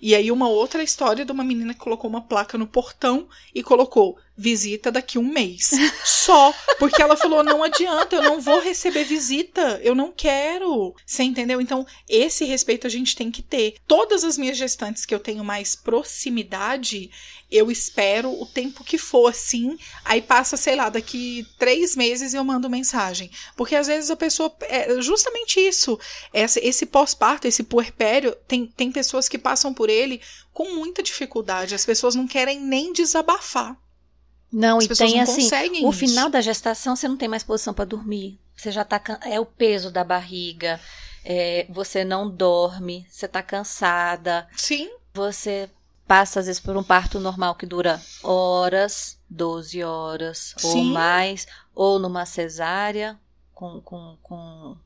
E aí, uma outra história de uma menina que colocou uma placa no portão e colocou visita daqui um mês. Só. Porque ela falou: não adianta, eu não vou receber visita. Eu não quero. Você entendeu? Então, esse respeito a gente tem que ter. Todas as minhas gestantes que eu tenho mais proximidade, eu espero o tempo que for assim. Aí passa, sei lá, daqui três meses eu mando mensagem. Porque às vezes a pessoa. É justamente isso. Esse, pós-parto, esse puerpério, tem, tem pessoas que passam por ele com muita dificuldade. As pessoas não querem nem desabafar. Não, As e tem não assim, o isso. final da gestação você não tem mais posição para dormir. Você já tá é o peso da barriga. é, você não dorme, você tá cansada, Sim. você passa às vezes por um parto normal que dura horas, 12 horas ou Sim. mais, ou numa cesárea com, com, com,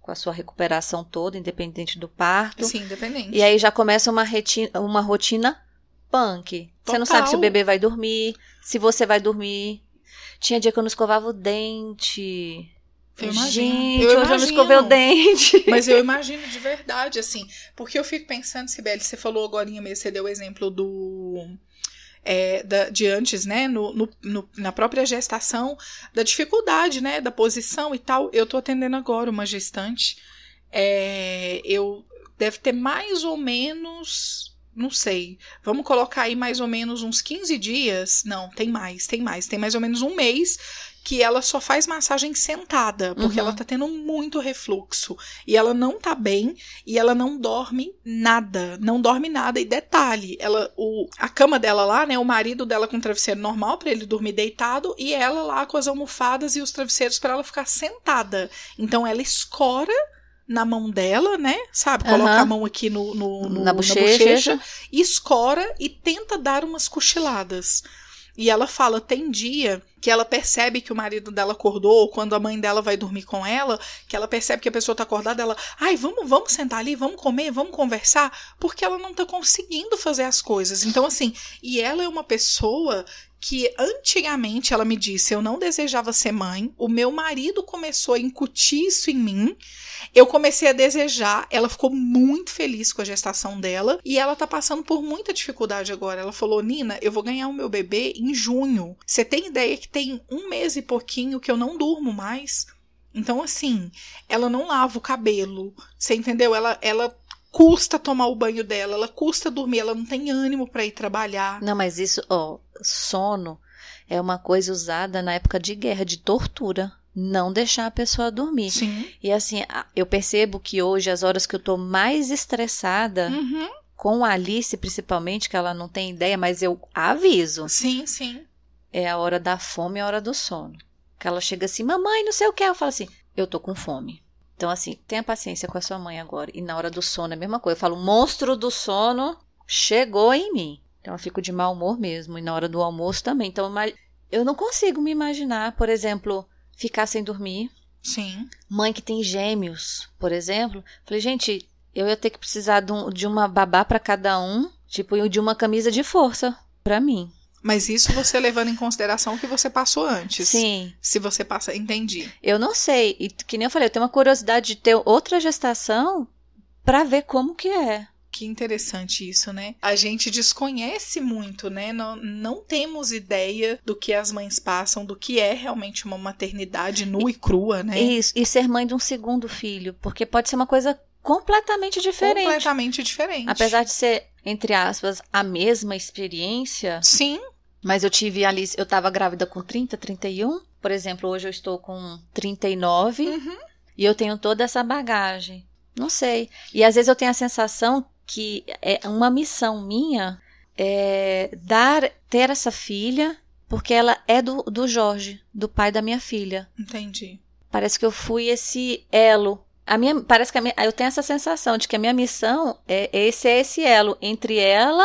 com a sua recuperação toda, independente do parto. Sim, independente. E aí já começa uma, reti- uma rotina punk. Você não Total. sabe se o bebê vai dormir, se você vai dormir. Tinha dia que eu não escovava o dente. Eu Gente, imagino. Eu hoje eu não imagino. escovei o dente. Mas eu imagino de verdade, assim. Porque eu fico pensando, Sibeli, você falou agora mesmo, você deu o exemplo do. é, da- de antes, né? No, no- no- na própria gestação, da dificuldade, né? Da posição e tal. Eu tô atendendo agora uma gestante. é, eu deve ter mais ou menos. Não sei. Vamos colocar aí mais ou menos uns 15 dias. Não, tem mais, tem mais. Tem mais ou menos um mês que ela só faz massagem sentada, porque Uhum. ela tá tendo muito refluxo. E ela não tá bem e ela não dorme nada. Não dorme nada. E detalhe, ela, o, a cama dela lá, né? O marido dela com travesseiro normal pra ele dormir deitado e ela lá com as almofadas e os travesseiros pra ela ficar sentada. Então ela escora na mão dela, né? Sabe? Coloca Aham. a mão aqui no, no- no- Na bochecha. escora e tenta dar umas cochiladas. E ela fala, tem dia que ela percebe que o marido dela acordou, ou quando a mãe dela vai dormir com ela, que ela percebe que a pessoa tá acordada, ela, ai, vamos, vamos sentar ali, vamos comer, vamos conversar, porque ela não tá conseguindo fazer as coisas. Então, assim, e ela é uma pessoa que antigamente ela me disse, eu não desejava ser mãe, o meu marido começou a incutir isso em mim, eu comecei a desejar, ela ficou muito feliz com a gestação dela e ela tá passando por muita dificuldade agora. Ela falou: Nina, eu vou ganhar o meu bebê em junho. Você tem ideia que tem um mês e pouquinho que eu não durmo mais? Então, assim, ela não lava o cabelo, você entendeu? Ela, ela custa tomar o banho dela, ela custa dormir, ela não tem ânimo para ir trabalhar. Não, mas isso, ó, sono é uma coisa usada na época de guerra, de tortura. Não deixar a pessoa dormir. Sim. E assim, eu percebo que hoje, as horas que eu tô mais estressada, Uhum. com a Alice principalmente, que ela não tem ideia, mas eu aviso. Sim, sim. É a hora da fome e a hora do sono. Que ela chega assim, mamãe, não sei o que. Eu falo assim, eu tô com fome. Então, assim, tenha paciência com a sua mãe agora. E na hora do sono é a mesma coisa. Eu falo, monstro do sono chegou em mim. Então eu fico de mau humor mesmo. E na hora do almoço também. Então eu não consigo me imaginar, por exemplo, ficar sem dormir. Sim. Mãe que tem gêmeos, por exemplo. Falei, gente, eu ia ter que precisar de, um- uma babá pra cada um. Tipo, de uma camisa de força pra mim. Mas isso você levando em consideração o que você passou antes. Sim. Se você passa. Entendi. Eu não sei. E que nem eu falei, eu tenho uma curiosidade de ter outra gestação pra ver como que é. Que interessante isso, né? A gente desconhece muito, né? Não, não temos ideia do que as mães passam, do que é realmente uma maternidade nua e crua, né? Isso. E ser mãe de um segundo filho. Porque pode ser uma coisa completamente diferente. Completamente diferente. Apesar de ser, entre aspas, a mesma experiência, Sim, mas eu tive ali, eu tava grávida com 30, 31. Por exemplo, hoje eu estou com 39 Uhum. e eu tenho toda essa bagagem. Não sei. E às vezes eu tenho a sensação que é uma missão minha é dar ter essa filha porque ela é do, do Jorge, do pai da minha filha. entendi. Parece que eu fui esse elo. A minha, parece que a minha- eu tenho essa sensação de que a minha missão é esse é esse elo entre ela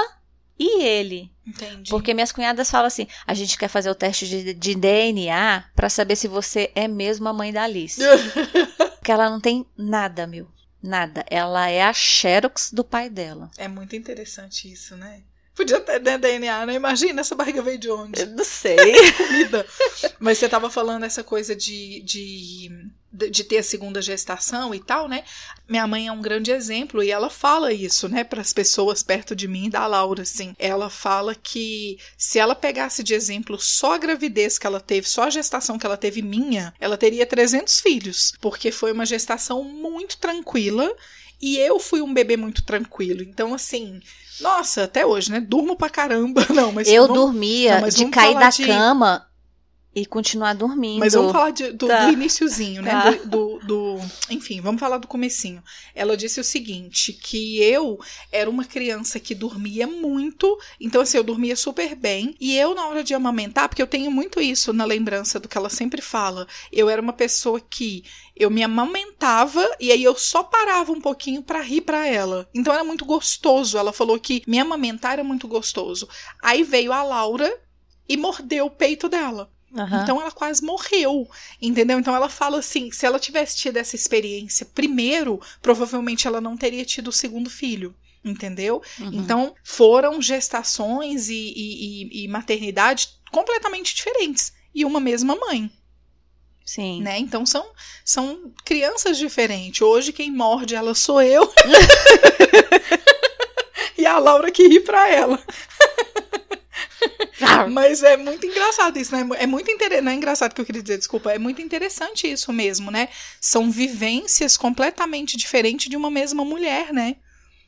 e ele. Entendi. Porque minhas cunhadas falam assim: a gente quer fazer o teste de, de DNA pra saber se você é mesmo a mãe da Alice. Porque ela não tem nada, meu. Nada. Ela é a Xerox do pai dela. É muito interessante isso, né? Podia ter né, DNA, né? Imagina essa barriga veio de onde? não sei. Comida. Mas você tava falando essa coisa de, de, de, ter a segunda gestação e tal, né? Minha mãe é um grande exemplo e ela fala isso, né, para as pessoas perto de mim, da Laura, assim. Ela fala que se ela pegasse de exemplo só a gravidez que ela teve, só a gestação que ela teve minha, ela teria 300 filhos, porque foi uma gestação muito tranquila e eu fui um bebê muito tranquilo. Então, assim, nossa, até hoje, né? Durmo pra caramba. Não, mas eu vamos- dormia Não, mas de cair da de- cama e continuar dormindo. Mas vamos falar de- do, Tá. do iniciozinho, né? Tá. Do, do- do- Enfim, vamos falar do comecinho. Ela disse o seguinte, que eu era uma criança que dormia muito, então assim, eu dormia super bem, e eu na hora de amamentar, porque eu tenho muito isso na lembrança do que ela sempre fala, eu era uma pessoa que eu me amamentava e aí eu só parava um pouquinho pra rir pra ela. Então era muito gostoso. Ela falou que me amamentar era muito gostoso. Aí veio a Laura e mordeu o peito dela. Aham. Então ela quase morreu, entendeu? Então ela fala assim, se ela tivesse tido essa experiência primeiro, provavelmente ela não teria tido o segundo filho, entendeu? Uhum. Então foram gestações e, e- e- e maternidade completamente diferentes e uma mesma mãe, Sim. né? Então são são crianças diferentes. Hoje quem morde ela sou eu e a Laura que ri pra ela. Mas é muito engraçado isso, né? É muito interessante. Não é engraçado que eu queria dizer, desculpa. É muito interessante isso mesmo, né? São vivências completamente diferentes de uma mesma mulher, né?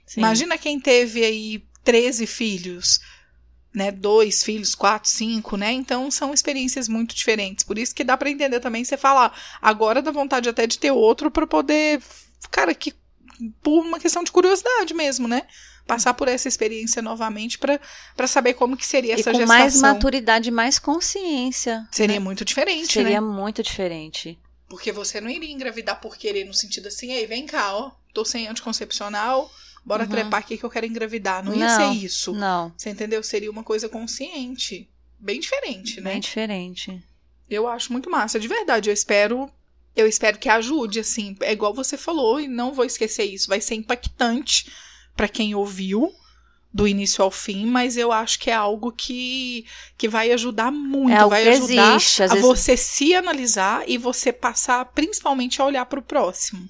Sim. Imagina quem teve aí 13 filhos, né? Dois filhos, quatro, cinco, né? Então são experiências muito diferentes. Por isso que dá pra entender também você falar, agora dá vontade até de ter outro pra poder. Cara, que. Por uma questão de curiosidade mesmo, né? Passar por essa experiência novamente pra pra saber como que seria E essa com gestação. mais maturidade mais consciência. Seria muito diferente, Seria né? muito diferente. Porque você não iria engravidar por querer, no sentido assim, ei, vem cá, ó, tô sem anticoncepcional, bora Uhum. trepar aqui que eu quero engravidar. Não ia Não, ser isso. Não, Você entendeu? Seria uma coisa consciente. Bem diferente, né? bem diferente. Eu acho muito massa, de verdade. Eu espero. Eu espero que ajude, assim. É igual você falou, e não vou esquecer isso. Vai ser impactante pra quem ouviu do início ao fim, mas eu acho que é algo que, que vai ajudar muito. É vai ajudar existe. A vezes, você se analisar e você passar principalmente a olhar pro próximo.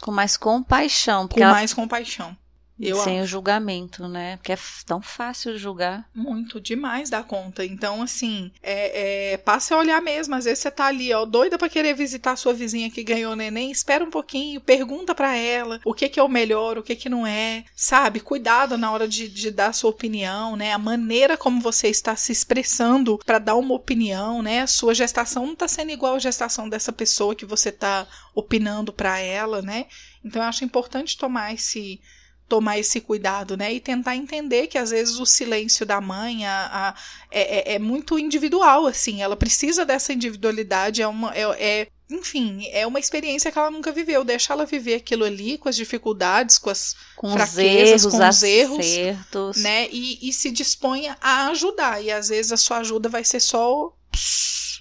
com mais compaixão. Com ela, mais compaixão. Eu sem o julgamento, né? Porque é tão fácil julgar. Muito, demais da conta. Então, assim, é, é, passe a olhar mesmo. Às vezes você tá ali, ó, doida pra querer visitar a sua vizinha que ganhou neném. Espera um pouquinho, pergunta pra ela o que que é o melhor, o que que não é. Sabe? Cuidado na hora de, de dar a sua opinião, né? A maneira como você está se expressando pra dar uma opinião, né? A sua gestação não tá sendo igual a gestação dessa pessoa que você tá opinando pra ela, né? Então, eu acho importante tomar esse tomar esse cuidado, né? E tentar entender que às vezes o silêncio da mãe a, a- é, é- é muito individual, assim. Ela precisa dessa individualidade, é uma. É, é- enfim, é uma experiência que ela nunca viveu. Deixa ela viver aquilo ali com as dificuldades, com as. Com Fraquezas, os erros, com os erros, acertos. né? E, e se disponha a ajudar. E às vezes a sua ajuda vai ser só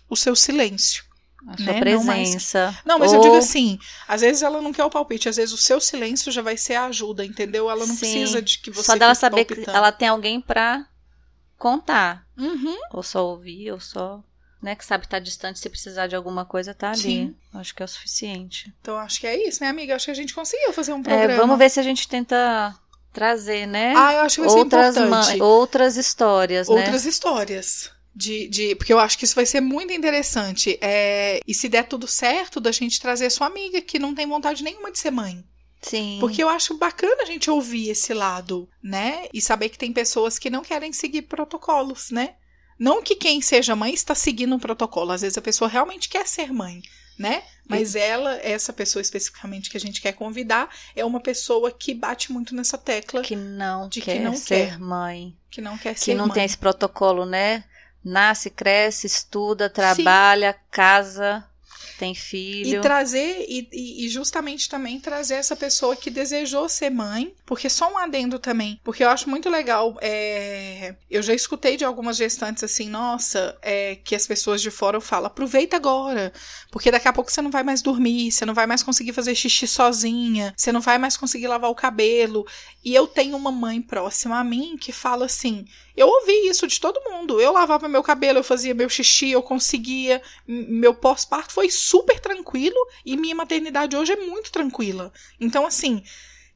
o seu silêncio. A sua né? Não presença. Não, mas eu Ou- digo assim, às vezes ela não quer o palpite, às vezes o seu silêncio já vai ser a ajuda, entendeu? Ela não Sim. precisa de que você Só dela saber que palpitando. ela tem alguém pra contar. Uhum. Ou só ouvir, ou só. Né, que sabe estar distante, se precisar de alguma coisa, tá ali. Sim. Acho que é o suficiente. Então acho que é isso, né, amiga? Acho que a gente conseguiu fazer um É, programa. vamos ver se a gente tenta trazer, né? Ah, eu acho que vai ser outras, importante. outras histórias, né? outras histórias. De, de, porque eu acho que isso vai ser muito interessante. É, e se der tudo certo, da gente trazer sua amiga que não tem vontade nenhuma de ser mãe. Sim. Porque eu acho bacana a gente ouvir esse lado, né? E saber que tem pessoas que não querem seguir protocolos, né? Não que quem seja mãe está seguindo um protocolo. Às vezes a pessoa realmente quer ser mãe, né? Mas ela, essa pessoa especificamente que a gente quer convidar, é uma pessoa que bate muito nessa tecla que não de que quer não ser quer. mãe. que não quer Que ser não mãe. tem esse protocolo, né? Nasce, cresce, estuda, trabalha, casa, tem filho. E trazer, e, e- justamente também trazer essa pessoa que desejou ser mãe, porque só um adendo também, porque eu acho muito legal, é, eu já escutei de algumas gestantes assim, nossa, é, que as pessoas de fora falam, aproveita agora, porque daqui a pouco você não vai mais dormir, você não vai mais conseguir fazer xixi sozinha, você não vai mais conseguir lavar o cabelo, e eu tenho uma mãe próxima a mim que fala assim, eu ouvi isso de todo mundo, eu lavava meu cabelo, eu fazia meu xixi, eu conseguia, meu pós-parto foi super tranquilo e minha maternidade hoje é muito tranquila. Então, assim,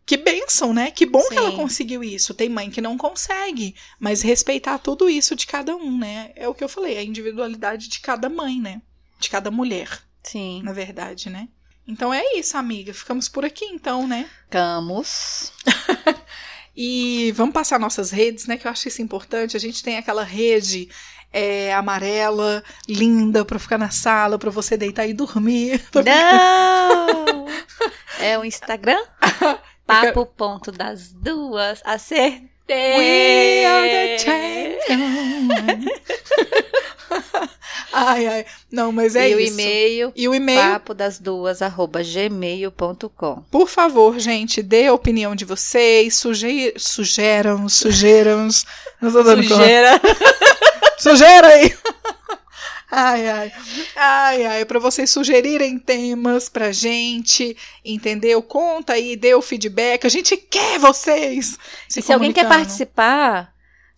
que bênção, né? Que bom que ela Sim. conseguiu isso. Tem mãe que não consegue, mas respeitar tudo isso de cada um, né? É o que eu falei, a individualidade de cada mãe, né? De cada mulher, Sim. na verdade, né? Então é isso, amiga. Ficamos por aqui, então, né? Camus. E vamos passar nossas redes, né? Que eu acho isso importante. A gente tem aquela rede é, amarela, linda, pra ficar na sala, pra você deitar e dormir. Não! É o Instagram? Papo ponto das duas. Acertei! We are the champions. ai, ai. Não, mas é e o isso. e-mail, E o e-mail, papo das duas, arroba gmail.com. por favor, gente, dê a opinião de vocês, suje... sugeram, sugeram. Não tô dando. Sujeira aí! Ai, ai, ai, ai, pra vocês sugerirem temas pra gente, entendeu? Conta aí, dê o feedback, a gente quer vocês! E se alguém quer comunicando. participar,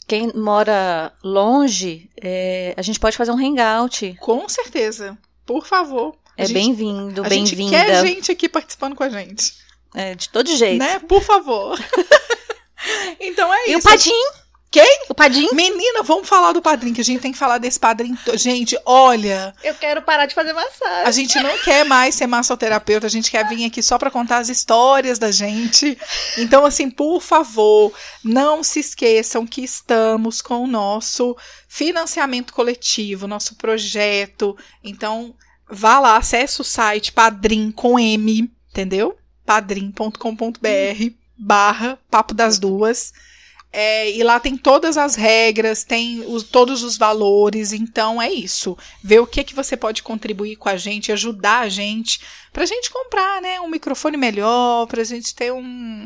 quem mora longe, é, a gente pode fazer um hangout. Com certeza, por favor. É bem-vindo, A gente quer bem-vinda. gente aqui participando com a gente, É, de todo jeito. né? Por favor. então é E o isso. Padim? Quem? O Padim? Menina, vamos falar do padrinho, que a gente tem que falar desse padrinho. Gente, olha, Eu quero parar de fazer massagem. A gente não quer mais ser massoterapeuta, a gente quer vir aqui só para contar as histórias da gente. Então, assim, por favor, não se esqueçam que estamos com o nosso financiamento coletivo, nosso projeto. Então, vá lá, acesse o site Padrim com M, entendeu? padrim.com.br barra Papo das Duas. É, e lá tem todas as regras, tem os- todos os valores, então é isso. Ver o que que você pode contribuir com a gente, ajudar a gente, pra gente comprar, né, um microfone melhor, pra gente ter um-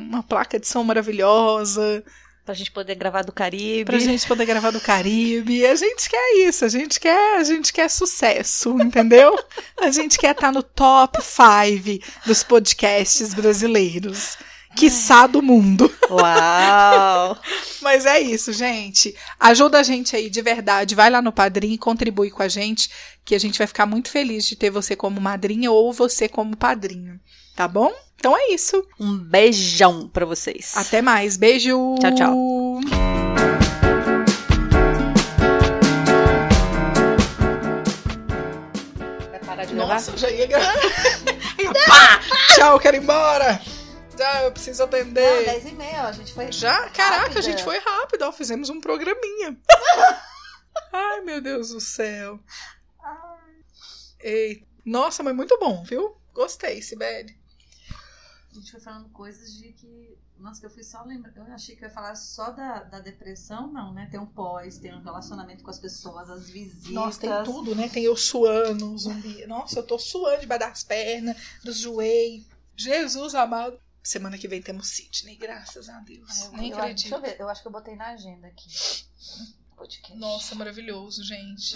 uma placa de som maravilhosa, Pra gente poder gravar do Caribe. pra gente poder gravar do Caribe. A gente quer isso, a gente quer, a gente quer sucesso, entendeu? A gente quer estar no top 5 dos podcasts brasileiros. Quiçá do mundo. Uau! Mas é isso, gente. Ajuda a gente aí de verdade. Vai lá no Padrim e contribui com a gente, que a gente vai ficar muito feliz de ter você como madrinha ou você como padrinho. Tá bom? Então é isso. Um beijão pra vocês. Até mais. Beijo. Tchau, tchau. Nossa, já ia gravar. Pá! Tchau, quero ir embora. Tchau, eu preciso Não, atender. 10 e meia, ó, a gente foi. Já? Caraca, rápida. a gente foi rápido. Ó, fizemos um programinha. Ai, meu Deus do céu. Ei. Nossa, mas muito bom, viu? Gostei, Sibeli. A gente foi falando coisas de que. Nossa, que eu fui só lembrar. Eu achei que eu ia falar só da, da depressão, não, né? Tem um pós, tem um relacionamento com as pessoas, as visitas. Nossa, tem tudo, né? Tem eu suando, zumbi. Nossa, eu tô suando debaixo das pernas, dos joelhos. Jesus amado. Semana que vem temos Sidney, graças a Deus. Eu- Nem eu, acredito. Deixa eu ver, eu acho que eu botei na agenda aqui. Podcast. Nossa, maravilhoso, gente.